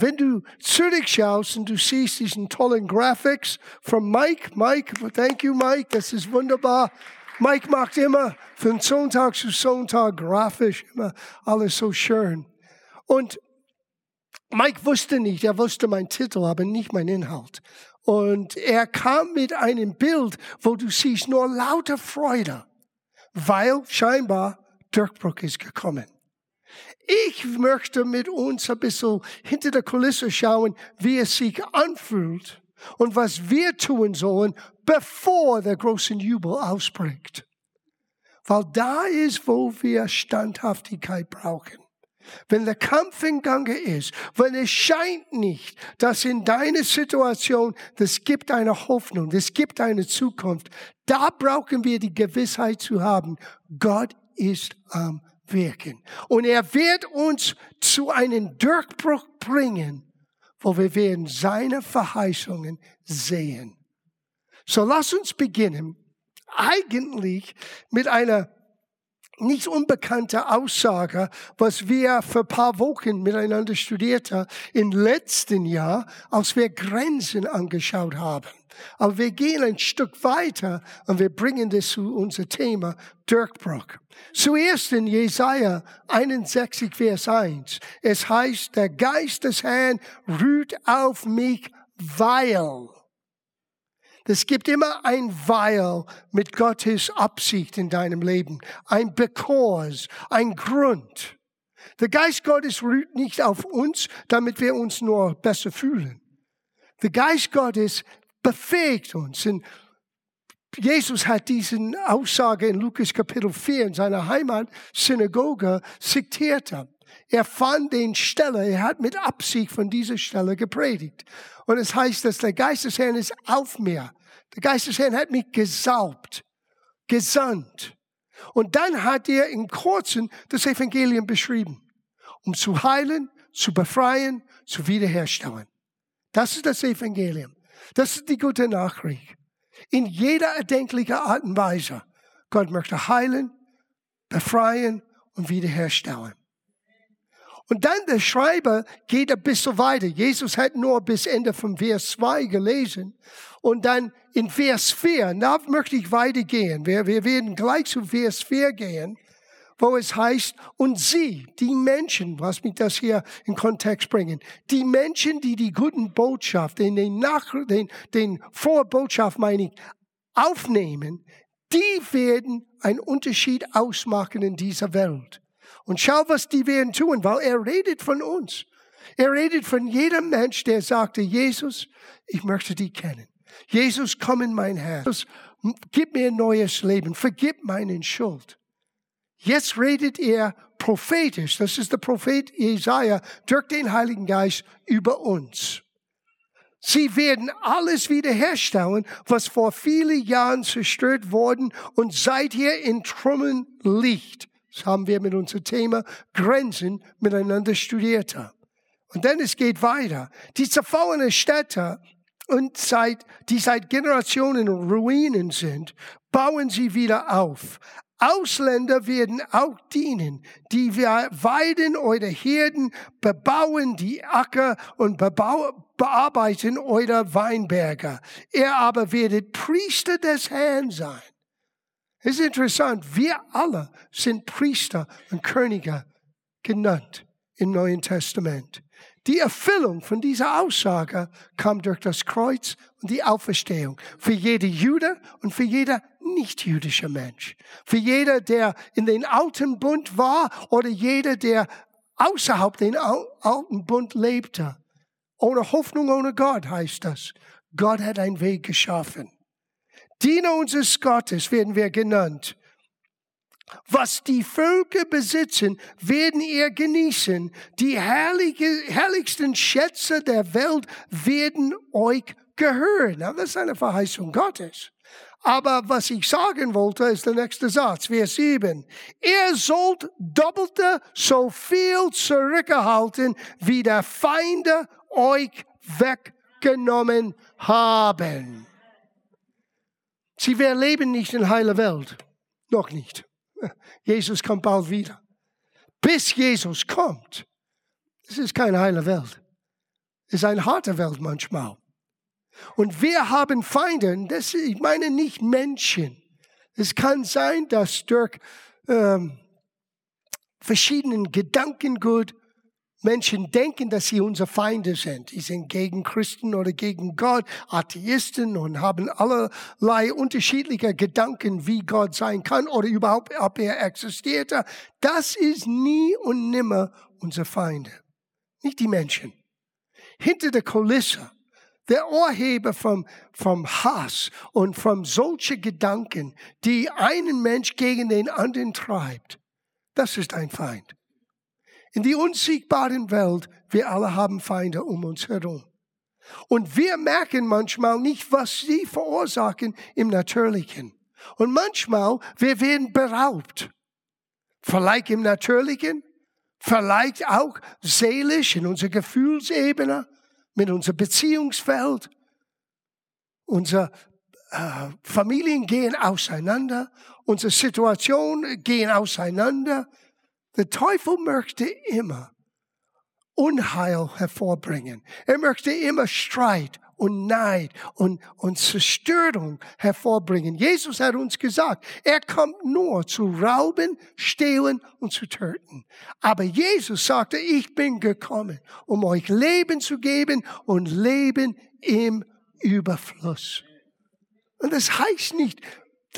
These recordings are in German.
Wenn du zurückschaust und du siehst diesen tollen Graphics von Mike, Mike, thank you Mike, das ist wunderbar. Mike macht immer von Sonntag zu Sonntag grafisch immer alles so schön. Und Mike wusste nicht, er wusste meinen Titel, aber nicht meinen Inhalt. Und er kam mit einem Bild, wo du siehst nur lauter Freude, weil scheinbar Durchbruch ist gekommen. Ich möchte mit uns ein bisschen hinter der Kulisse schauen, wie es sich anfühlt und was wir tun sollen, bevor der große Jubel ausbricht. Weil da ist, wo wir Standhaftigkeit brauchen. Wenn der Kampf in Gange ist, wenn es scheint nicht, dass in deiner Situation, das gibt eine Hoffnung, das gibt eine Zukunft, da brauchen wir die Gewissheit zu haben, Gott ist am wirken. Und er wird uns zu einem Durchbruch bringen, wo wir werden seine Verheißungen sehen. So lass uns beginnen, eigentlich mit einer nicht unbekannte Aussage, was wir für paar Wochen miteinander studiert haben, im letzten Jahr, als wir Grenzen angeschaut haben. Aber wir gehen ein Stück weiter und wir bringen das zu unser Thema Durchbruch. Zuerst in Jesaja 61, Vers 1. Es heißt, der Geist des Herrn ruht auf mich, weil. Es gibt immer ein Weil mit Gottes Absicht in deinem Leben. Ein Because, ein Grund. Der Geist Gottes ruht nicht auf uns, damit wir uns nur besser fühlen. Der Geist Gottes befähigt uns. Und Jesus hat diesen Aussage in Lukas Kapitel 4 in seiner Heimatsynagoge zitiert. Er fand den Stelle, er hat mit Absicht von dieser Stelle gepredigt. Und es heißt, dass der Geist des Herrn ist auf mir. Der Geist des Herrn hat mich gesaubt, gesandt. Und dann hat er in Kurzen das Evangelium beschrieben, um zu heilen, zu befreien, zu wiederherstellen. Das ist das Evangelium. Das ist die gute Nachricht. In jeder erdenklichen Art und Weise. Gott möchte heilen, befreien und wiederherstellen. Und dann der Schreiber geht ein bisschen weiter. Jesus hat nur bis Ende von Vers 2 gelesen. Und dann in Vers 4, da möchte ich weitergehen. Wir, wir werden gleich zu Vers 4 gehen wo es heißt, und sie, die Menschen, was mich das hier in Kontext bringen, die Menschen, die die guten Botschaft, den, den, Nach den, den Vorbotschaft meine ich, aufnehmen, die werden einen Unterschied ausmachen in dieser Welt. Und schau, was die werden tun, weil er redet von uns. Er redet von jedem Mensch, der sagte, Jesus, ich möchte dich kennen. Jesus, komm in mein Herz. Gib mir ein neues Leben. Vergib meinen Schuld. Jetzt redet er prophetisch, das ist der Prophet Jesaja, durch den Heiligen Geist über uns. Sie werden alles wiederherstellen, was vor vielen Jahren zerstört worden und seither in Trümmern liegt. Das haben wir mit unserem Thema Grenzen miteinander studiert. Und dann es geht weiter. Die zerfallenen Städte und seit, die seit Generationen Ruinen sind, bauen sie wieder auf. Ausländer werden auch dienen, die weiden eure Herden, bebauen die Acker und bearbeiten eure Weinberge. Ihr aber werdet Priester des Herrn sein. Es ist interessant, wir alle sind Priester und Könige genannt im Neuen Testament. Die Erfüllung von dieser Aussage kam durch das Kreuz und die Auferstehung. Für jede Jude und für jeder nicht-jüdischer Mensch. Für jeder, der in den alten Bund war oder jeder, der außerhalb den alten Bund lebte. Ohne Hoffnung, ohne Gott heißt das. Gott hat einen Weg geschaffen. Diener unseres Gottes werden wir genannt. Was die Völker besitzen, werden ihr genießen. Die herrliche, herrlichsten Schätze der Welt werden euch gehören. das ist eine Verheißung Gottes. Aber was ich sagen wollte, ist der nächste Satz, Vers 7. Ihr sollt doppelte so viel zurückgehalten, wie der Feinde euch weggenommen haben. Sie, wir leben nicht in heiler Welt. Noch nicht. Jesus kommt bald wieder. Bis Jesus kommt. Es ist keine heile Welt. ist eine harte Welt manchmal. Und wir haben Feinde, das, ich meine nicht Menschen. Es kann sein, dass durch ähm, verschiedenen Gedankengut Menschen denken, dass sie unsere Feinde sind. Sie sind gegen Christen oder gegen Gott, Atheisten und haben allerlei unterschiedliche Gedanken, wie Gott sein kann oder überhaupt, ob er existierte. Das ist nie und nimmer unsere Feinde. Nicht die Menschen. Hinter der Kulisse, der Urheber vom, vom Hass und von solchen Gedanken, die einen Mensch gegen den anderen treibt, das ist ein Feind. In die unsiegbaren Welt, wir alle haben Feinde um uns herum. Und wir merken manchmal nicht, was sie verursachen im Natürlichen. Und manchmal, wir werden beraubt. Vielleicht im Natürlichen, vielleicht auch seelisch in unserer Gefühlsebene, mit unserem Beziehungsfeld. Unsere äh, Familien gehen auseinander, unsere Situationen gehen auseinander. Der Teufel möchte immer Unheil hervorbringen. Er möchte immer Streit und Neid und, und Zerstörung hervorbringen. Jesus hat uns gesagt, er kommt nur zu rauben, stehlen und zu töten. Aber Jesus sagte, ich bin gekommen, um euch Leben zu geben und Leben im Überfluss. Und das heißt nicht,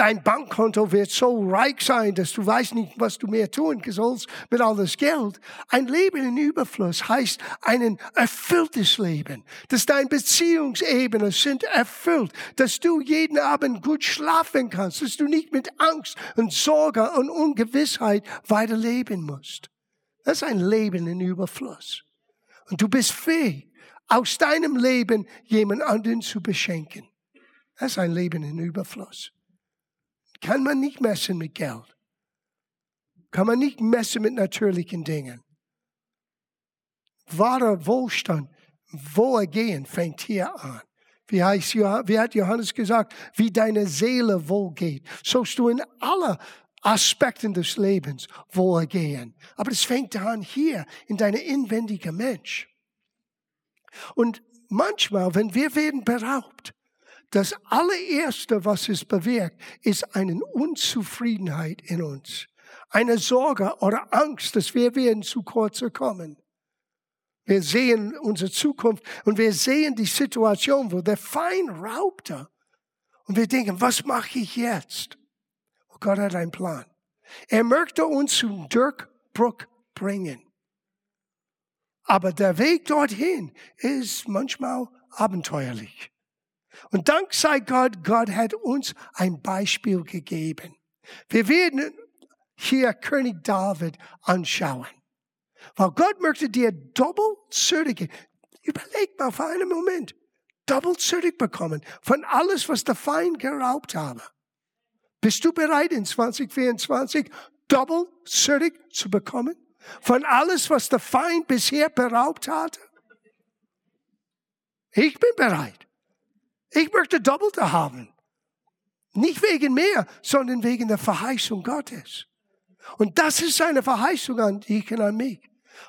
dein Bankkonto wird so reich sein, dass du weißt nicht, was du mehr tun sollst mit all das Geld. Ein Leben in Überfluss heißt ein erfülltes Leben, dass deine Beziehungsebenen sind erfüllt, dass du jeden Abend gut schlafen kannst, dass du nicht mit Angst und Sorge und Ungewissheit weiterleben musst. Das ist ein Leben in Überfluss. Und du bist fähig, aus deinem Leben jemand anderen zu beschenken. Das ist ein Leben in Überfluss. Kann man nicht messen mit Geld. Kann man nicht messen mit natürlichen Dingen. Wahrer Wohlstand, Wohlergehen fängt hier an. Wie, heißt, wie hat Johannes gesagt, wie deine Seele wohlgeht, sollst du in aller Aspekten des Lebens wohlergehen. Aber es fängt an hier in deinem inwendigen Mensch. Und manchmal, wenn wir werden beraubt, das allererste, was es bewirkt, ist eine Unzufriedenheit in uns. Eine Sorge oder Angst, dass wir werden zu kurz kommen. Wir sehen unsere Zukunft und wir sehen die Situation, wo der Feind raubte. Und wir denken, was mache ich jetzt? Oh Gott hat einen Plan. Er möchte uns zum Durchbruch bringen. Aber der Weg dorthin ist manchmal abenteuerlich. Und dank sei Gott, Gott hat uns ein Beispiel gegeben. Wir werden hier König David anschauen. Weil Gott möchte dir doppelt. Überleg mal für einen Moment. Doppelt zurückbekommen von alles, was der Feind geraubt habe. Bist du bereit in 2024 doppelt zu bekommen? Von alles, was der Feind bisher beraubt hatte? Ich bin bereit. Ich möchte Doppelte haben. Nicht wegen mir, sondern wegen der Verheißung Gottes. Und das ist eine Verheißung an dich und an mich.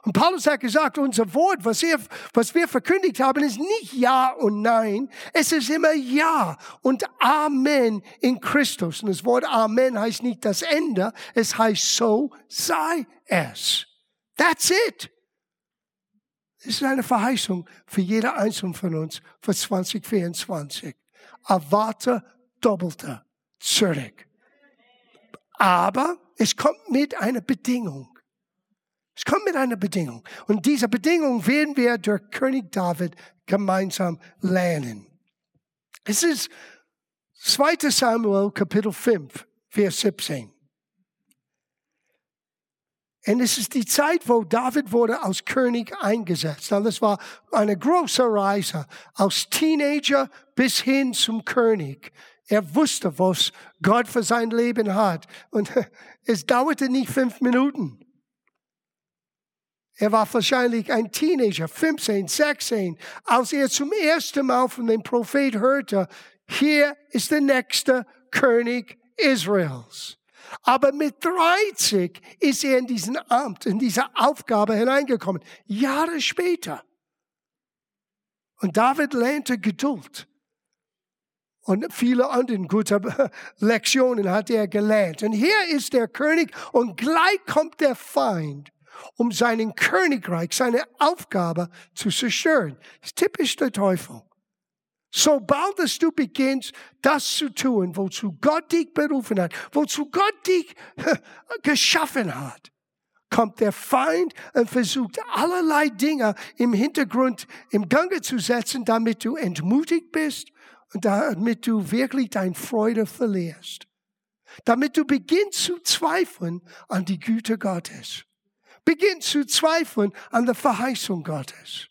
Und Paulus hat gesagt, unser Wort, was, er, was wir verkündigt haben, ist nicht Ja und Nein. Es ist immer Ja und Amen in Christus. Und das Wort Amen heißt nicht das Ende, es heißt so sei es. That's it. Es ist eine Verheißung für jeder einzelne von uns für 2024. Erwarte doppelte zurück. Aber es kommt mit einer Bedingung. Es kommt mit einer Bedingung. Und diese Bedingung werden wir durch König David gemeinsam lernen. Es ist 2 Samuel Kapitel 5, Vers 17. Und es ist die Zeit, wo David wurde als König eingesetzt. Und das war eine große Reise, als Teenager bis hin zum König. Er wusste, was Gott für sein Leben hat. Und es dauerte nicht fünf Minuten. Er war wahrscheinlich ein Teenager, 15, 16, als er zum ersten Mal von dem Prophet hörte, hier ist der nächste König Israels. Aber mit 30 ist er in diesen Amt, in diese Aufgabe hineingekommen. Jahre später. Und David lernte Geduld. Und viele andere gute Lektionen hat er gelernt. Und hier ist der König und gleich kommt der Feind, um seinen Königreich, seine Aufgabe zu zerstören. Das ist typisch der Teufel. Sobald es du beginnst, das zu tun, wozu Gott dich berufen hat, wozu Gott dich geschaffen hat, kommt der Feind und versucht allerlei Dinge im Hintergrund im Gange zu setzen, damit du entmutigt bist und damit du wirklich deine Freude verlierst. Damit du beginnst zu zweifeln an die Güte Gottes. Beginnst zu zweifeln an der Verheißung Gottes.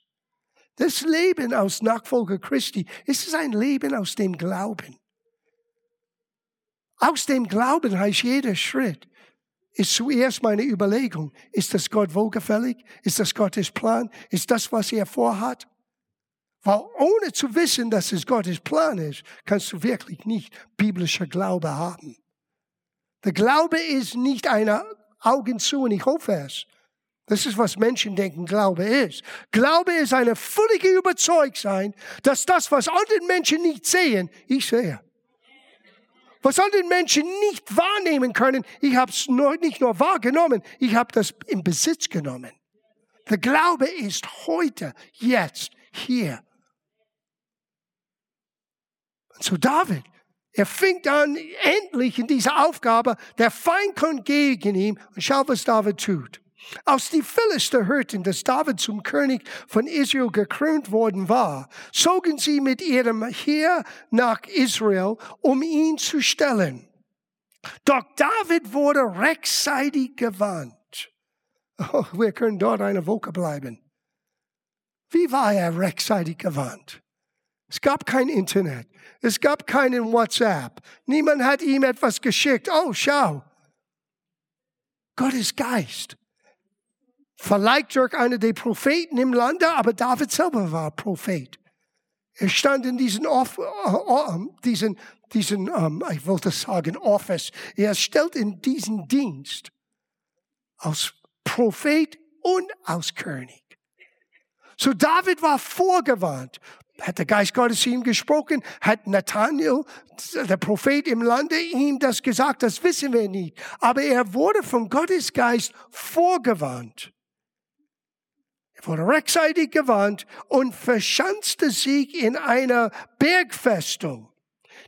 Das Leben aus Nachfolger Christi ist ein Leben aus dem Glauben. Aus dem Glauben heißt jeder Schritt, ist zuerst meine Überlegung, ist das Gott wohlgefällig? Ist das Gottes Plan? Ist das, was er vorhat? Weil ohne zu wissen, dass es Gottes Plan ist, kannst du wirklich nicht biblischer Glaube haben. Der Glaube ist nicht eine Augen zu und ich hoffe es, das ist, was Menschen denken, Glaube ist. Glaube ist eine völlige Überzeugtsein, dass das, was andere Menschen nicht sehen, ich sehe. Was andere Menschen nicht wahrnehmen können, ich habe es nicht nur wahrgenommen, ich habe das in Besitz genommen. Der Glaube ist heute, jetzt, hier. Und so David, er fängt an, endlich in dieser Aufgabe, der Feind kommt gegen ihn und schau, was David tut. Als die Philister hörten, dass David zum König von Israel gekrönt worden war, zogen sie mit ihrem Heer nach Israel, um ihn zu stellen. Doch David wurde rechtzeitig gewarnt. Oh, wir können dort eine Woche bleiben. Wie war er rechtzeitig gewarnt? Es gab kein Internet. Es gab keinen WhatsApp. Niemand hat ihm etwas geschickt. Oh, schau. Gottes Geist Vielleicht durch einer der Propheten im Lande, aber David selber war Prophet. Er stand in diesen, Off, uh, diesen, diesen um, ich wollte sagen, Office. Er stellt in diesen Dienst als Prophet und als König. So David war vorgewarnt. Hat der Geist Gottes ihm gesprochen? Hat Nathanael, der Prophet im Lande, ihm das gesagt? Das wissen wir nicht. Aber er wurde vom Gottes Geist vorgewarnt. Wurde rechtzeitig gewarnt und verschanzte sich in einer Bergfestung.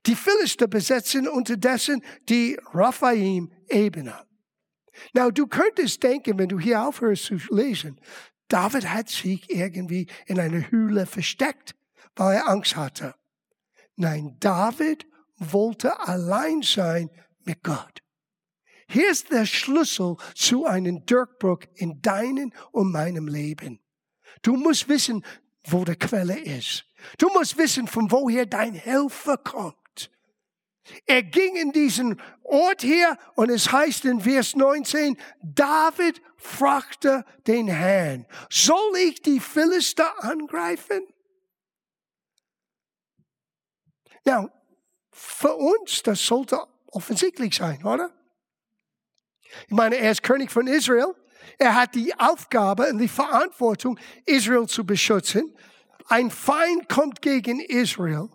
Die Philister besetzen unterdessen die Raphaim-Ebene. Now, du könntest denken, wenn du hier aufhörst zu lesen, David hat sich irgendwie in einer Höhle versteckt, weil er Angst hatte. Nein, David wollte allein sein mit Gott. Hier ist der Schlüssel zu einem Durchbruch in deinem und meinem Leben. Du musst wissen, wo die Quelle ist. Du musst wissen, von woher dein Helfer kommt. Er ging in diesen Ort hier und es heißt in Vers 19, David fragte den Herrn, soll ich die Philister angreifen? Ja, für uns, das sollte offensichtlich sein, oder? Ich meine, er ist König von Israel. Er hat die Aufgabe und die Verantwortung, Israel zu beschützen. Ein Feind kommt gegen Israel.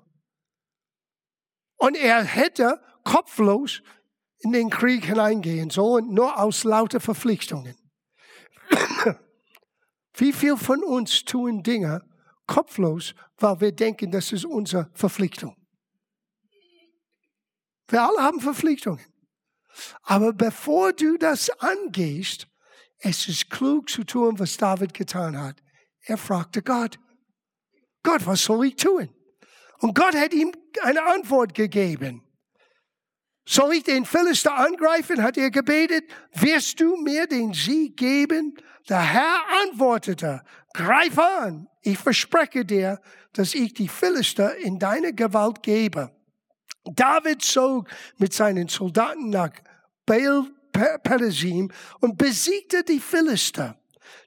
Und er hätte kopflos in den Krieg hineingehen sollen, nur aus lauter Verpflichtungen. Wie viel von uns tun Dinge kopflos, weil wir denken, das ist unsere Verpflichtung? Wir alle haben Verpflichtungen. Aber bevor du das angehst, es ist klug zu tun, was David getan hat. Er fragte Gott, Gott, was soll ich tun? Und Gott hat ihm eine Antwort gegeben. Soll ich den Philister angreifen? hat er gebetet. Wirst du mir den Sieg geben? Der Herr antwortete, greif an. Ich verspreche dir, dass ich die Philister in deine Gewalt gebe. David zog mit seinen Soldaten nach Baal Peresim und besiegte die Philister.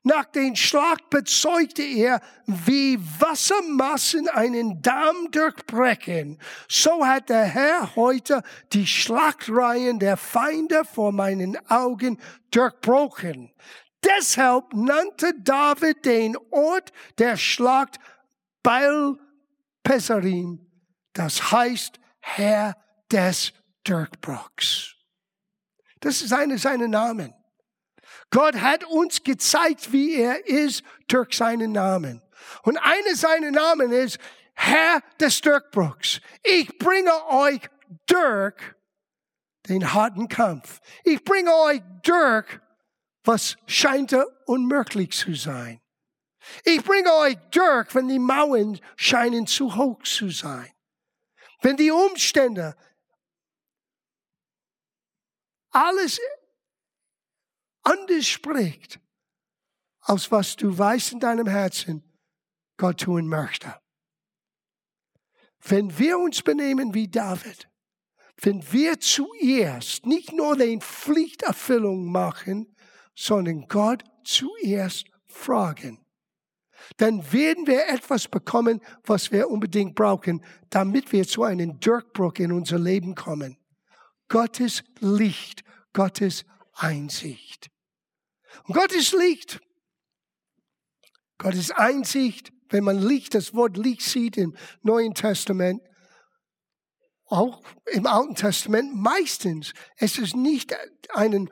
Nach dem Schlag bezeugte er, wie Wassermassen einen Damm durchbrechen. So hat der Herr heute die Schlachtreihen der Feinde vor meinen Augen durchbrochen. Deshalb nannte David den Ort der Schlacht Baal Pesarim, das heißt Herr des Durchbruchs. Das ist einer seiner Namen. Gott hat uns gezeigt, wie er ist durch seinen Namen. Und einer seiner Namen ist Herr des Durchbruchs. Ich bringe euch durch den harten Kampf. Ich bringe euch durch, was scheint unmöglich zu sein. Ich bringe euch durch, wenn die Mauern scheinen zu hoch zu sein. Wenn die Umstände alles anders spricht, als was du weißt in deinem Herzen, Gott tun möchte. Wenn wir uns benehmen wie David, wenn wir zuerst nicht nur den Pflichterfüllung machen, sondern Gott zuerst fragen, dann werden wir etwas bekommen, was wir unbedingt brauchen, damit wir zu einem Durchbruch in unser Leben kommen. Gottes Licht, Gottes Einsicht. Und Gottes Licht, Gottes Einsicht, wenn man Licht, das Wort Licht sieht im Neuen Testament, auch im Alten Testament meistens, es ist nicht einen,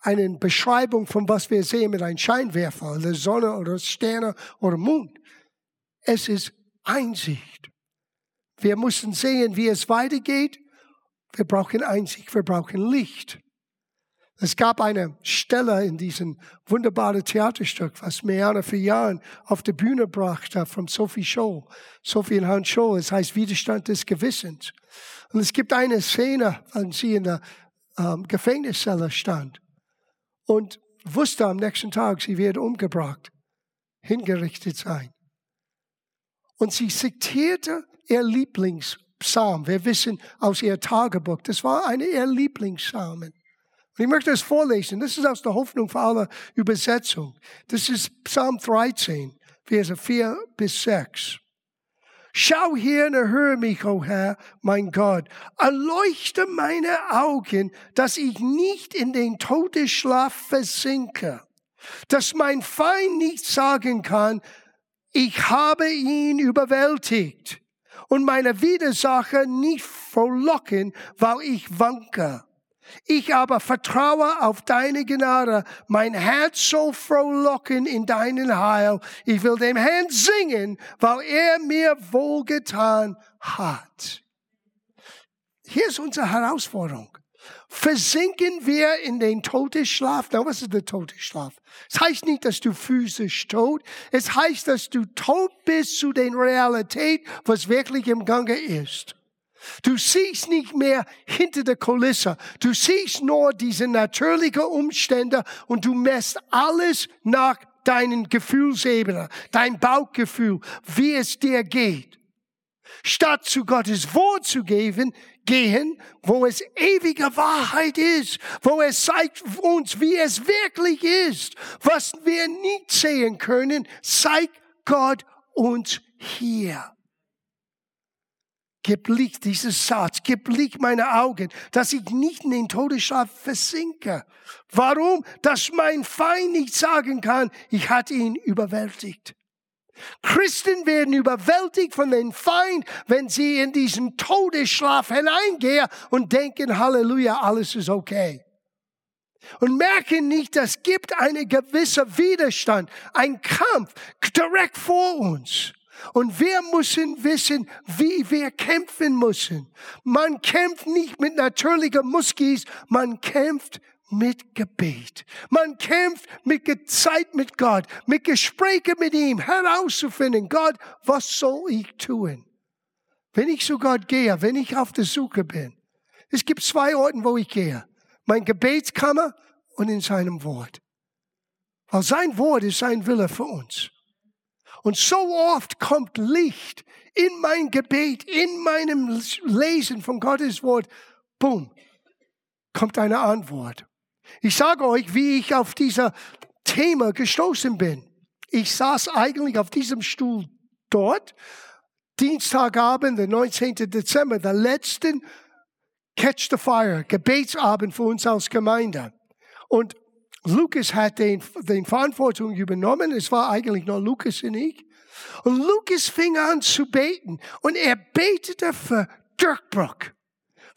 eine Beschreibung von was wir sehen mit einem Scheinwerfer, der Sonne oder Sterne oder Mond. Es ist Einsicht. Wir müssen sehen, wie es weitergeht. Wir brauchen Einsicht, wir brauchen Licht. Es gab eine Stelle in diesem wunderbaren Theaterstück, was Meana für Jahre auf die Bühne brachte, von Sophie Scholl, Sophie und Hans Scholl. Es heißt Widerstand des Gewissens. Und es gibt eine Szene, als sie in der ähm, Gefängniszelle stand und wusste am nächsten Tag, sie wird umgebracht, hingerichtet sein. Und sie zitierte ihr Lieblingspsalm. Wir wissen aus ihr Tagebuch, das war eine ihrer Lieblingspsalmen. Und ich möchte es vorlesen. Das ist aus der Hoffnung für alle Übersetzung. Das ist Psalm 13, Verse 4 bis 6. Schau hier und erhöre mich, o oh Herr, mein Gott. Erleuchte meine Augen, dass ich nicht in den Todesschlaf versinke. Dass mein Feind nicht sagen kann, ich habe ihn überwältigt. Und meine Widersacher nicht verlocken, weil ich wanke. Ich aber vertraue auf deine Gnade. Mein Herz soll frohlocken in deinen Heil. Ich will dem Herrn singen, weil er mir wohlgetan hat. Hier ist unsere Herausforderung. Versinken wir in den Todesschlaf? Na, was ist der Todesschlaf? Es heißt nicht, dass du physisch tot. Es heißt, dass du tot bist zu den Realität, was wirklich im Gange ist. Du siehst nicht mehr hinter der Kulisse. Du siehst nur diese natürlichen Umstände und du messt alles nach deinen Gefühlsebene, dein Bauchgefühl, wie es dir geht. Statt zu Gottes Wort zu geben, gehen, wo es ewige Wahrheit ist, wo es zeigt uns, wie es wirklich ist. Was wir nicht sehen können, zeigt Gott uns hier. Gib Licht, dieses Satz, gib Licht meine Augen, dass ich nicht in den Todesschlaf versinke. Warum? Dass mein Feind nicht sagen kann, ich hatte ihn überwältigt. Christen werden überwältigt von dem Feind, wenn sie in diesen Todesschlaf hineingehen und denken, Halleluja, alles ist okay. Und merken nicht, es gibt einen gewissen Widerstand, ein Kampf direkt vor uns. Und wir müssen wissen, wie wir kämpfen müssen. Man kämpft nicht mit natürlicher Muskis, man kämpft mit Gebet. Man kämpft mit Zeit mit Gott, mit Gesprächen mit ihm, herauszufinden, Gott, was soll ich tun? Wenn ich zu Gott gehe, wenn ich auf der Suche bin. Es gibt zwei Orte, wo ich gehe. Mein Gebetskammer und in seinem Wort. Weil sein Wort ist sein Wille für uns. Und so oft kommt Licht in mein Gebet, in meinem Lesen von Gottes Wort. Boom, kommt eine Antwort. Ich sage euch, wie ich auf dieser Thema gestoßen bin. Ich saß eigentlich auf diesem Stuhl dort, Dienstagabend, der 19. Dezember, der letzten Catch the Fire, Gebetsabend für uns als Gemeinde. Und Lukas hat den, den Verantwortung übernommen. Es war eigentlich nur Lukas und ich. Und Lukas fing an zu beten und er betete für Durchbruch.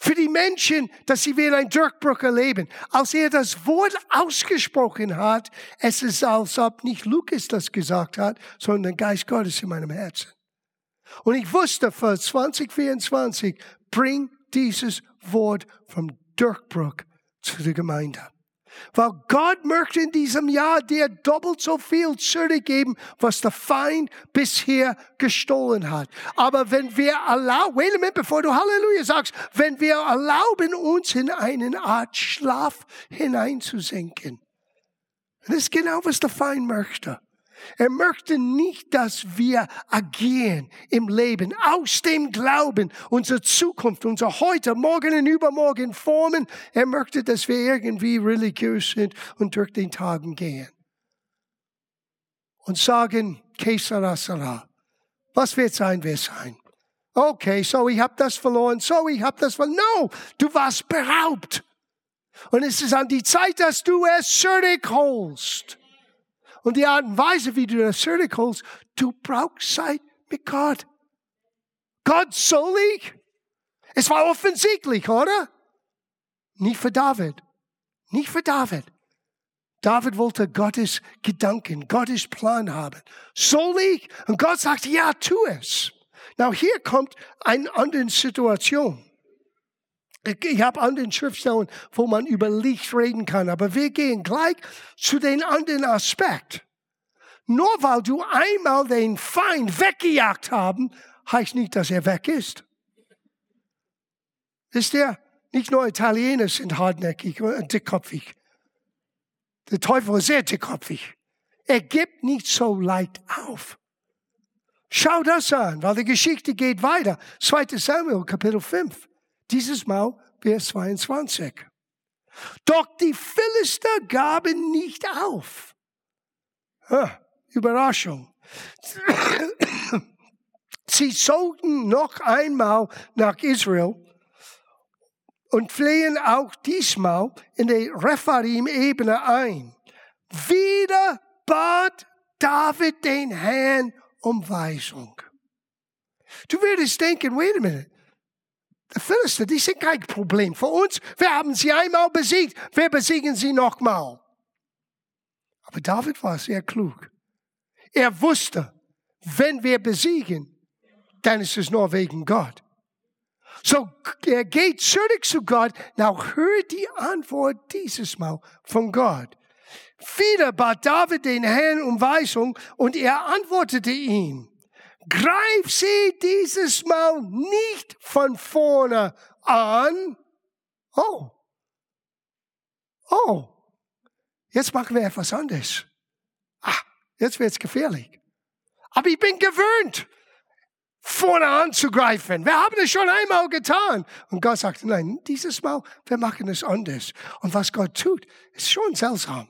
Für die Menschen, dass sie wieder ein Durchbruch erleben. Als er das Wort ausgesprochen hat, es ist, als ob nicht Lukas das gesagt hat, sondern der Geist Gottes in meinem Herzen. Und ich wusste für 2024, bring dieses Wort vom Durchbruch zu der Gemeinde. Weil Gott möchte in diesem Jahr dir doppelt so viel zurückgeben, was der Feind bisher gestohlen hat. Aber wenn wir erlauben, wait a minute, bevor du Halleluja sagst, wenn wir erlauben, uns in eine Art Schlaf hineinzusenken. Das ist genau, was der Feind möchte. Er möchte nicht, dass wir agieren im Leben, aus dem Glauben, unsere Zukunft, unser Heute, morgen und übermorgen formen. Er möchte, dass wir irgendwie religiös sind und durch den Tagen gehen. Und sagen, Kesara Was wird sein, wird sein. Okay, so ich habe das verloren, so ich habe das verloren. No, du warst beraubt. Und es ist an die Zeit, dass du es zurückholst. Und die Art und Weise, wie du das zurückholst, du brauchst Zeit mit Gott. Gott soll ich? Es war offensichtlich, oder? Nicht für David. Nicht für David. David wollte Gottes Gedanken, Gottes Plan haben. Soll ich? Und Gott sagt, ja, tu es. Now, hier kommt eine andere Situation. Ich habe anderen Schriftstellen, wo man über Licht reden kann, aber wir gehen gleich zu den anderen Aspekt. Nur weil du einmal den Feind weggejagt haben, heißt nicht, dass er weg ist. Ist der? Nicht nur Italiener sind hartnäckig und dickkopfig. Der Teufel ist sehr dickkopfig. Er gibt nicht so leicht auf. Schau das an, weil die Geschichte geht weiter. 2. Samuel, Kapitel 5. Dieses Mal Vers 22. Doch die Philister gaben nicht auf. Überraschung. Sie zogen noch einmal nach Israel und flehen auch diesmal in die Rephaim-Ebene ein. Wieder bat David den Herrn um Weisung. Du würdest denken, wait a minute, Philister, die sind kein Problem für uns. Wir haben sie einmal besiegt. Wir besiegen sie nochmal. Aber David war sehr klug. Er wusste, wenn wir besiegen, dann ist es nur wegen Gott. So, er geht zurück zu Gott. Now, hört die Antwort dieses Mal von Gott. Wieder bat David den Herrn um Weisung und er antwortete ihm greif sie dieses Mal nicht von vorne an. Oh, oh, jetzt machen wir etwas anderes. Ah, jetzt wird's gefährlich. Aber ich bin gewöhnt, vorne anzugreifen. Wir haben es schon einmal getan. Und Gott sagt, nein, dieses Mal, wir machen es anders. Und was Gott tut, ist schon seltsam.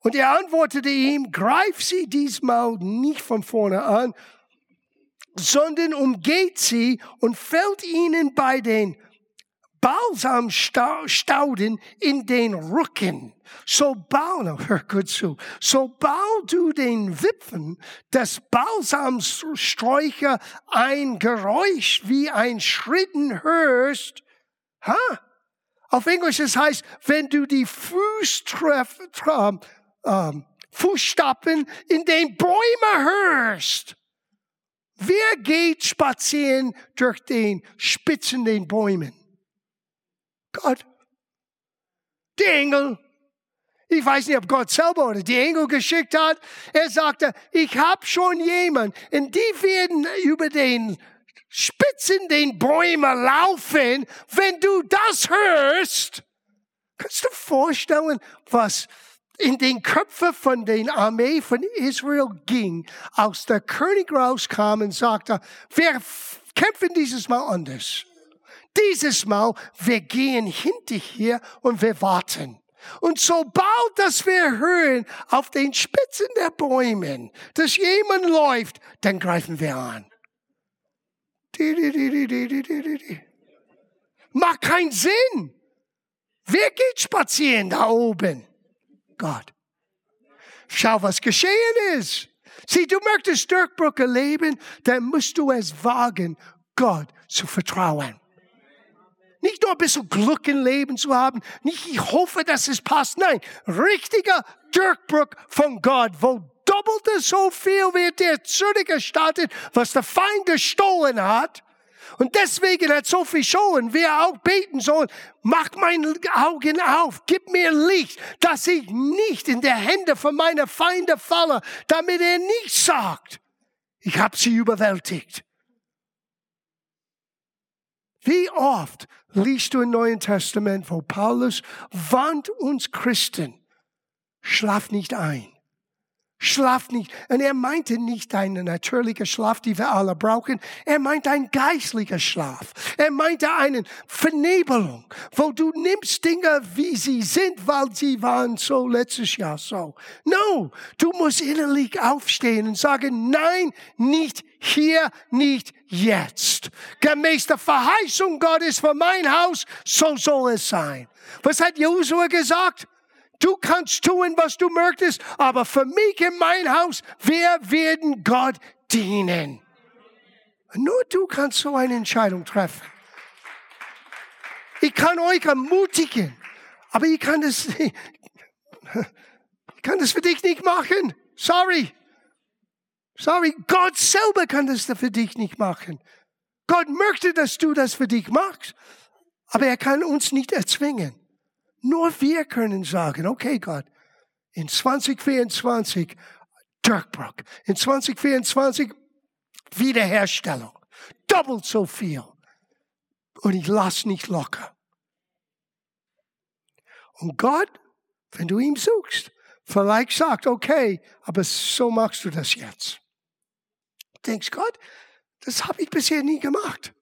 Und er antwortete ihm, greif sie diesmal nicht von vorne an, sondern umgeht sie und fällt ihnen bei den Balsamstauden in den Rücken. So bau, hör gut zu, so bau du den Wipfen des Balsamsträucher ein Geräusch wie ein Schritten hörst. Ha? Auf Englisch es heißt, wenn du die Fußtreff, ähm, Fußstapfen in den Bäumen hörst. Wer geht spazieren durch den Spitzen den Bäumen? Gott. Die Engel. Ich weiß nicht, ob Gott selber oder die Engel geschickt hat. Er sagte, ich habe schon jemanden und die werden über den Spitzen den Bäumen laufen. Wenn du das hörst, kannst du vorstellen, was in den Köpfen von den Armee von Israel ging, als der König rauskam und sagte, wir kämpfen dieses Mal anders. Dieses Mal, wir gehen hinter hier und wir warten. Und sobald dass wir hören auf den Spitzen der Bäume, dass jemand läuft, dann greifen wir an. Macht keinen Sinn. Wer geht spazieren da oben? Gott. Schau, was geschehen ist. Sieh, du möchtest Durchbrüche leben, dann musst du es wagen, Gott zu vertrauen. Nicht nur ein bisschen Glück im Leben zu haben, nicht ich hoffe, dass es passt. Nein, richtiger Durchbruch von Gott, wo doppelte so viel wird dir zurückgestattet, was der Feind gestohlen hat. Und deswegen hat Sophie schon, wir auch beten sollen, mach meine Augen auf, gib mir Licht, dass ich nicht in der Hände von meiner Feinde falle, damit er nicht sagt, ich habe sie überwältigt. Wie oft liest du im Neuen Testament, wo Paulus warnt uns Christen, schlaf nicht ein. Schlaf nicht. Und er meinte nicht einen natürlichen Schlaf, die wir alle brauchen. Er meinte einen geistlichen Schlaf. Er meinte einen Vernebelung, wo du nimmst Dinge, wie sie sind, weil sie waren so letztes Jahr so. No, du musst innerlich aufstehen und sagen, nein, nicht hier, nicht jetzt. Gemäß der Verheißung Gottes für mein Haus, so soll es sein. Was hat Josua gesagt? Du kannst tun, was du möchtest, aber für mich in mein Haus, wir werden Gott dienen. Nur du kannst so eine Entscheidung treffen. Ich kann euch ermutigen, aber ich kann das, ich kann das für dich nicht machen. Sorry. Sorry, Gott selber kann das für dich nicht machen. Gott möchte, dass du das für dich machst, aber er kann uns nicht erzwingen. Nur wir können sagen, okay Gott, in 2024 Durchbruch, in 2024 Wiederherstellung, doppelt so viel. Und ich lasse nicht locker. Und Gott, wenn du ihn suchst, vielleicht sagt, okay, aber so machst du das jetzt. Du denkst, Gott, das habe ich bisher nie gemacht.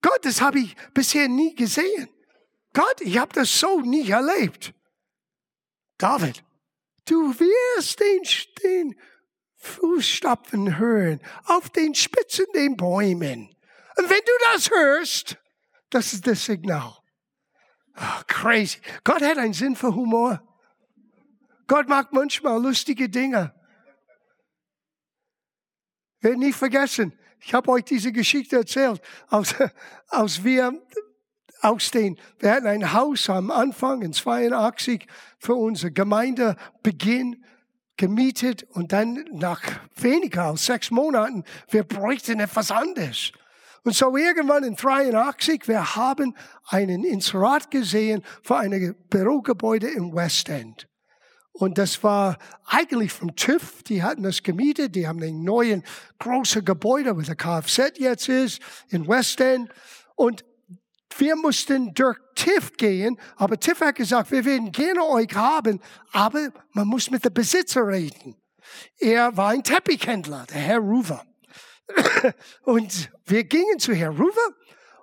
Gott, das habe ich bisher nie gesehen. Gott, ich habe das so nie erlebt. David, du wirst den, den Fußstapfen hören auf den Spitzen den Bäumen. Und wenn du das hörst, das ist das Signal. Oh, crazy. Gott hat einen Sinn für Humor. Gott macht manchmal lustige Dinge. Werd nicht vergessen, ich habe euch diese Geschichte erzählt, als, als wir aus den, wir hatten ein Haus am Anfang in 82 für unsere Gemeindebeginn gemietet und dann nach weniger als sechs Monaten, wir bräuchten etwas anderes. Und so irgendwann in 83, wir haben einen Inserat gesehen für ein Bürogebäude im West End. Und das war eigentlich vom TÜV, die hatten das gemietet, die haben ein neues großes Gebäude, wo der Kfz jetzt ist, in West End. Und wir mussten durch TIF gehen, aber TIF hat gesagt, wir werden gerne euch haben, aber man muss mit dem Besitzer reden. Er war ein Teppichhändler, der Herr Ruver. Und wir gingen zu Herr Ruver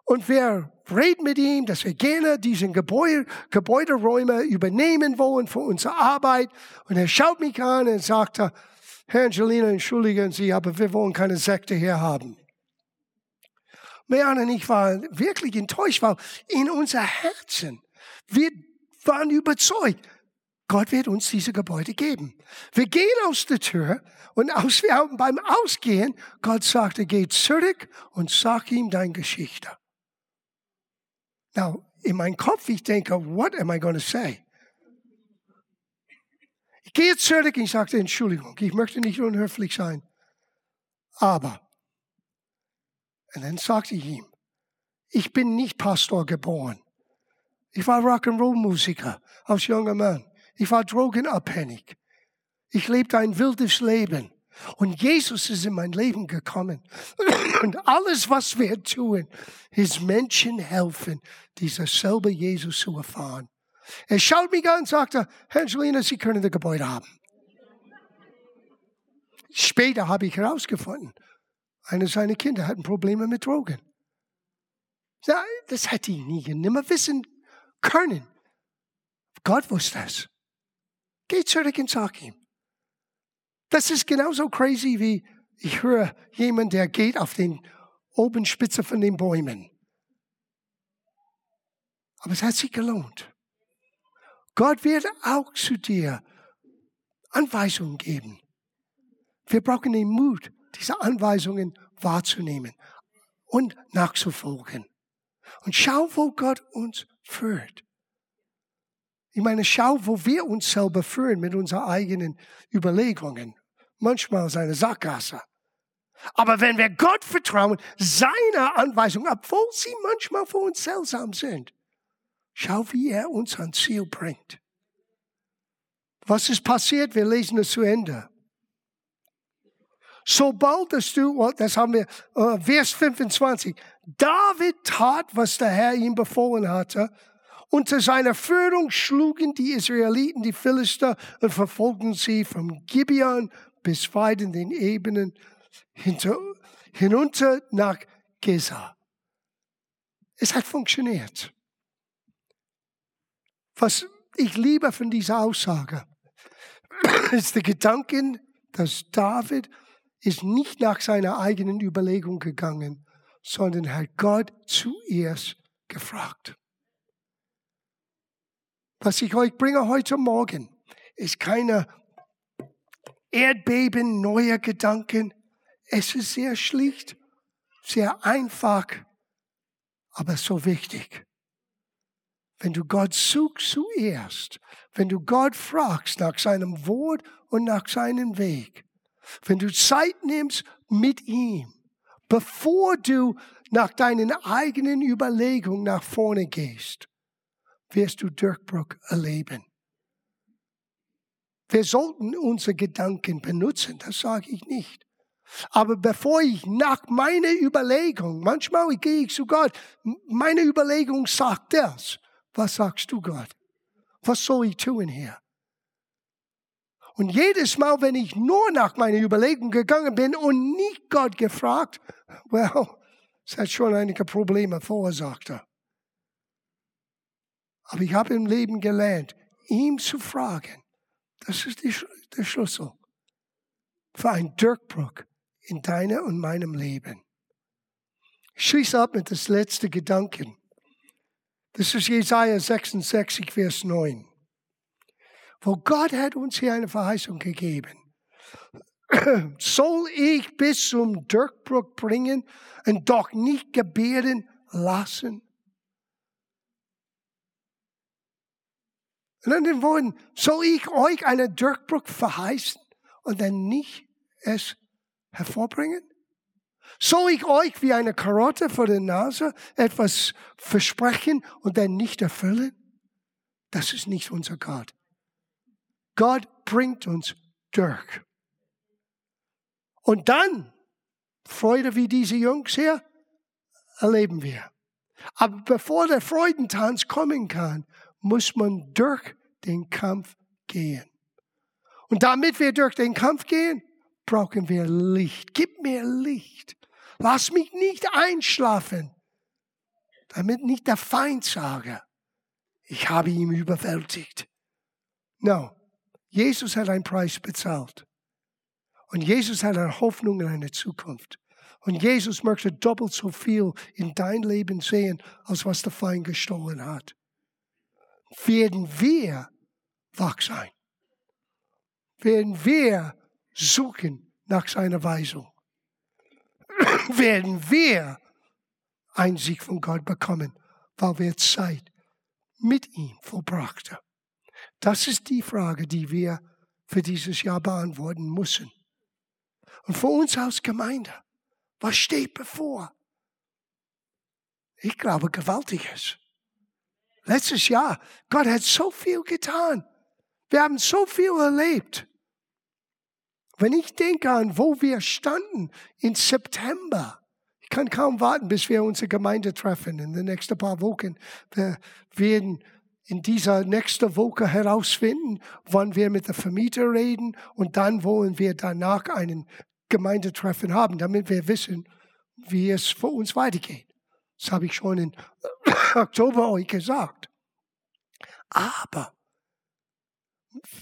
und wir reden mit ihm, dass wir gerne diesen Gebäude, Gebäuderäume übernehmen wollen für unsere Arbeit. Und er schaut mich an und sagte, Herr Angelina, entschuldigen Sie, aber wir wollen keine Sekte hier haben. Mehan und ich waren wirklich enttäuscht, weil in unser Herzen, wir waren überzeugt, Gott wird uns diese Gebäude geben. Wir gehen aus der Tür und aus, beim Ausgehen, Gott sagte, geh zurück und sag ihm deine Geschichte. Now, in meinem Kopf, ich denke, what am I going to say? Ich gehe zurück und ich sagte, Entschuldigung, ich möchte nicht unhöflich sein. Aber und dann sagte ich ihm, ich bin nicht Pastor geboren. Ich war Rock'n'Roll-Musiker als junger Mann. Ich war drogenabhängig. Ich lebte ein wildes Leben. Und Jesus ist in mein Leben gekommen. Und alles, was wir tun, ist Menschen helfen, dieser selbe Jesus zu erfahren. Er schaut mich an und sagte, Angelina, Sie können das Gebäude haben. Später habe ich herausgefunden, eines seiner Kinder hatten Probleme mit Drogen. Das hätte ich nie nimmer wissen können. Gott wusste das. Geh zurück und sag ihm. Das ist genauso crazy wie ich höre jemand, der geht auf den oben Spitze von den Bäumen. Aber es hat sich gelohnt. Gott wird auch zu dir Anweisungen geben. Wir brauchen den Mut, diese Anweisungen wahrzunehmen und nachzufolgen. Und schau, wo Gott uns führt. Ich meine, schau, wo wir uns selber führen mit unseren eigenen Überlegungen. Manchmal ist eine Sackgasse. Aber wenn wir Gott vertrauen, seiner Anweisung, obwohl sie manchmal für uns seltsam sind, schau, wie er uns ans Ziel bringt. Was ist passiert? Wir lesen es zu Ende. Sobald dass du, das haben wir, uh, Vers 25, David tat, was der Herr ihm befohlen hatte. Unter seiner Führung schlugen die Israeliten die Philister und verfolgten sie von Gibeon bis weit in den Ebenen hinter, hinunter nach Gesa. Es hat funktioniert. Was ich liebe von dieser Aussage, ist der Gedanke, dass David ist nicht nach seiner eigenen Überlegung gegangen, sondern hat Gott zuerst gefragt. Was ich euch bringe heute Morgen, ist keine Erdbeben neuer Gedanken. Es ist sehr schlicht, sehr einfach, aber so wichtig. Wenn du Gott suchst zuerst, wenn du Gott fragst nach seinem Wort und nach seinem Weg, wenn du Zeit nimmst mit ihm, bevor du nach deinen eigenen Überlegungen nach vorne gehst, wirst du Durchbruch erleben. Wir sollten unsere Gedanken benutzen, das sage ich nicht. Aber bevor ich nach meiner Überlegung, manchmal gehe ich zu Gott, meine Überlegung sagt das. Was sagst du, Gott? Was soll ich tun hier? Und jedes Mal, wenn ich nur nach meiner Überlegung gegangen bin und nicht Gott gefragt, well, es hat schon einige Probleme verursacht. Aber ich habe im Leben gelernt, ihm zu fragen. Das ist die, der Schlüssel für einen Durchbruch in deinem und meinem Leben. Ich schließe ab mit das letzte Gedanken. Das ist Jesaja 66, Vers 9. Wo Gott hat uns hier eine Verheißung gegeben. Soll ich bis zum Durchbruch bringen und doch nicht gebären lassen? In den Worten, soll ich euch einen Durchbruch verheißen und dann nicht es hervorbringen? Soll ich euch wie eine Karotte vor der Nase etwas versprechen und dann nicht erfüllen? Das ist nicht unser Gott. Gott bringt uns durch. Und dann, Freude wie diese Jungs hier, erleben wir. Aber bevor der Freudentanz kommen kann, muss man durch den Kampf gehen. Und damit wir durch den Kampf gehen, brauchen wir Licht. Gib mir Licht. Lass mich nicht einschlafen, damit nicht der Feind sage, ich habe ihn überwältigt. No, Jesus hat einen Preis bezahlt. Und Jesus hat eine Hoffnung in eine Zukunft. Und Jesus möchte doppelt so viel in dein Leben sehen, als was der Feind gestohlen hat. Werden wir wach sein? Werden wir suchen nach seiner Weisung? Werden wir Einsicht von Gott bekommen, weil wir Zeit mit ihm verbracht haben? Das ist die Frage, die wir für dieses Jahr beantworten müssen. Und für uns als Gemeinde, was steht bevor? Ich glaube, gewaltiges. Letztes Jahr, Gott hat so viel getan. Wir haben so viel erlebt. Wenn ich denke an, wo wir standen im September, ich kann kaum warten, bis wir unsere Gemeinde treffen in den nächsten paar Wochen. Wir werden in dieser nächsten Woche herausfinden, wann wir mit der Vermieter reden und dann wollen wir danach einen Gemeindetreffen haben, damit wir wissen, wie es für uns weitergeht. Das habe ich schon im Oktober euch gesagt. Aber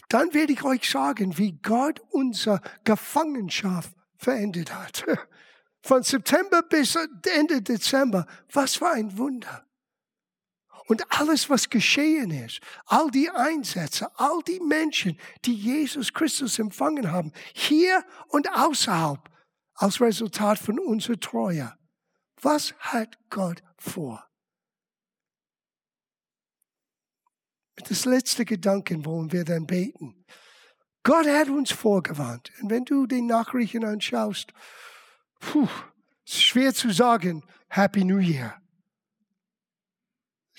dann werde ich euch sagen, wie Gott unsere Gefangenschaft verändert hat. Von September bis Ende Dezember. Was für ein Wunder. Und alles, was geschehen ist, all die Einsätze, all die Menschen, die Jesus Christus empfangen haben, hier und außerhalb, als Resultat von unserer Treue. Was hat Gott vor? Mit das letzte Gedanken wollen wir dann beten. Gott hat uns vorgewarnt. Und wenn du die Nachrichten anschaust, puh, ist schwer zu sagen, Happy New Year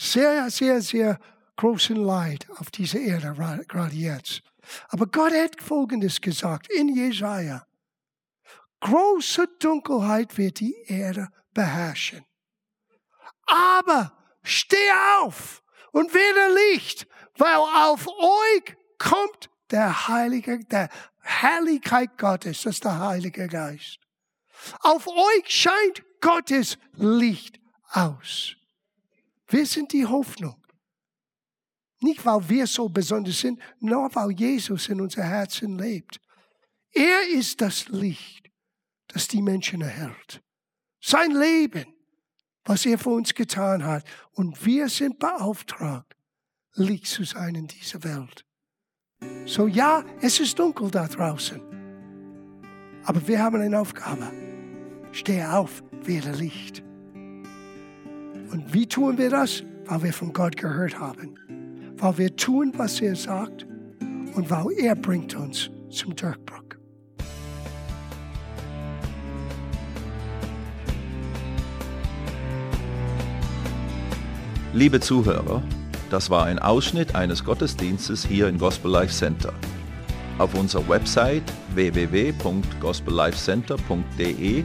sehr, sehr, sehr großen Leid auf dieser Erde, gerade jetzt. Aber Gott hat Folgendes gesagt in Jesaja. Große Dunkelheit wird die Erde beherrschen. Aber steh auf und werde Licht, weil auf euch kommt der Heilige, der Herrlichkeit Gottes, das ist der Heilige Geist. Auf euch scheint Gottes Licht aus. Wir sind die Hoffnung. Nicht, weil wir so besonders sind, nur weil Jesus in unser Herzen lebt. Er ist das Licht, das die Menschen erhält. Sein Leben, was er für uns getan hat. Und wir sind beauftragt, Licht zu sein in dieser Welt. So ja, es ist dunkel da draußen. Aber wir haben eine Aufgabe. Steh auf, werde Licht. Und wie tun wir das? Weil wir von Gott gehört haben. Weil wir tun, was er sagt und weil er bringt uns zum Durchbruch. Liebe Zuhörer, das war ein Ausschnitt eines Gottesdienstes hier im Gospel Life Center. Auf unserer Website www.gospellifecenter.de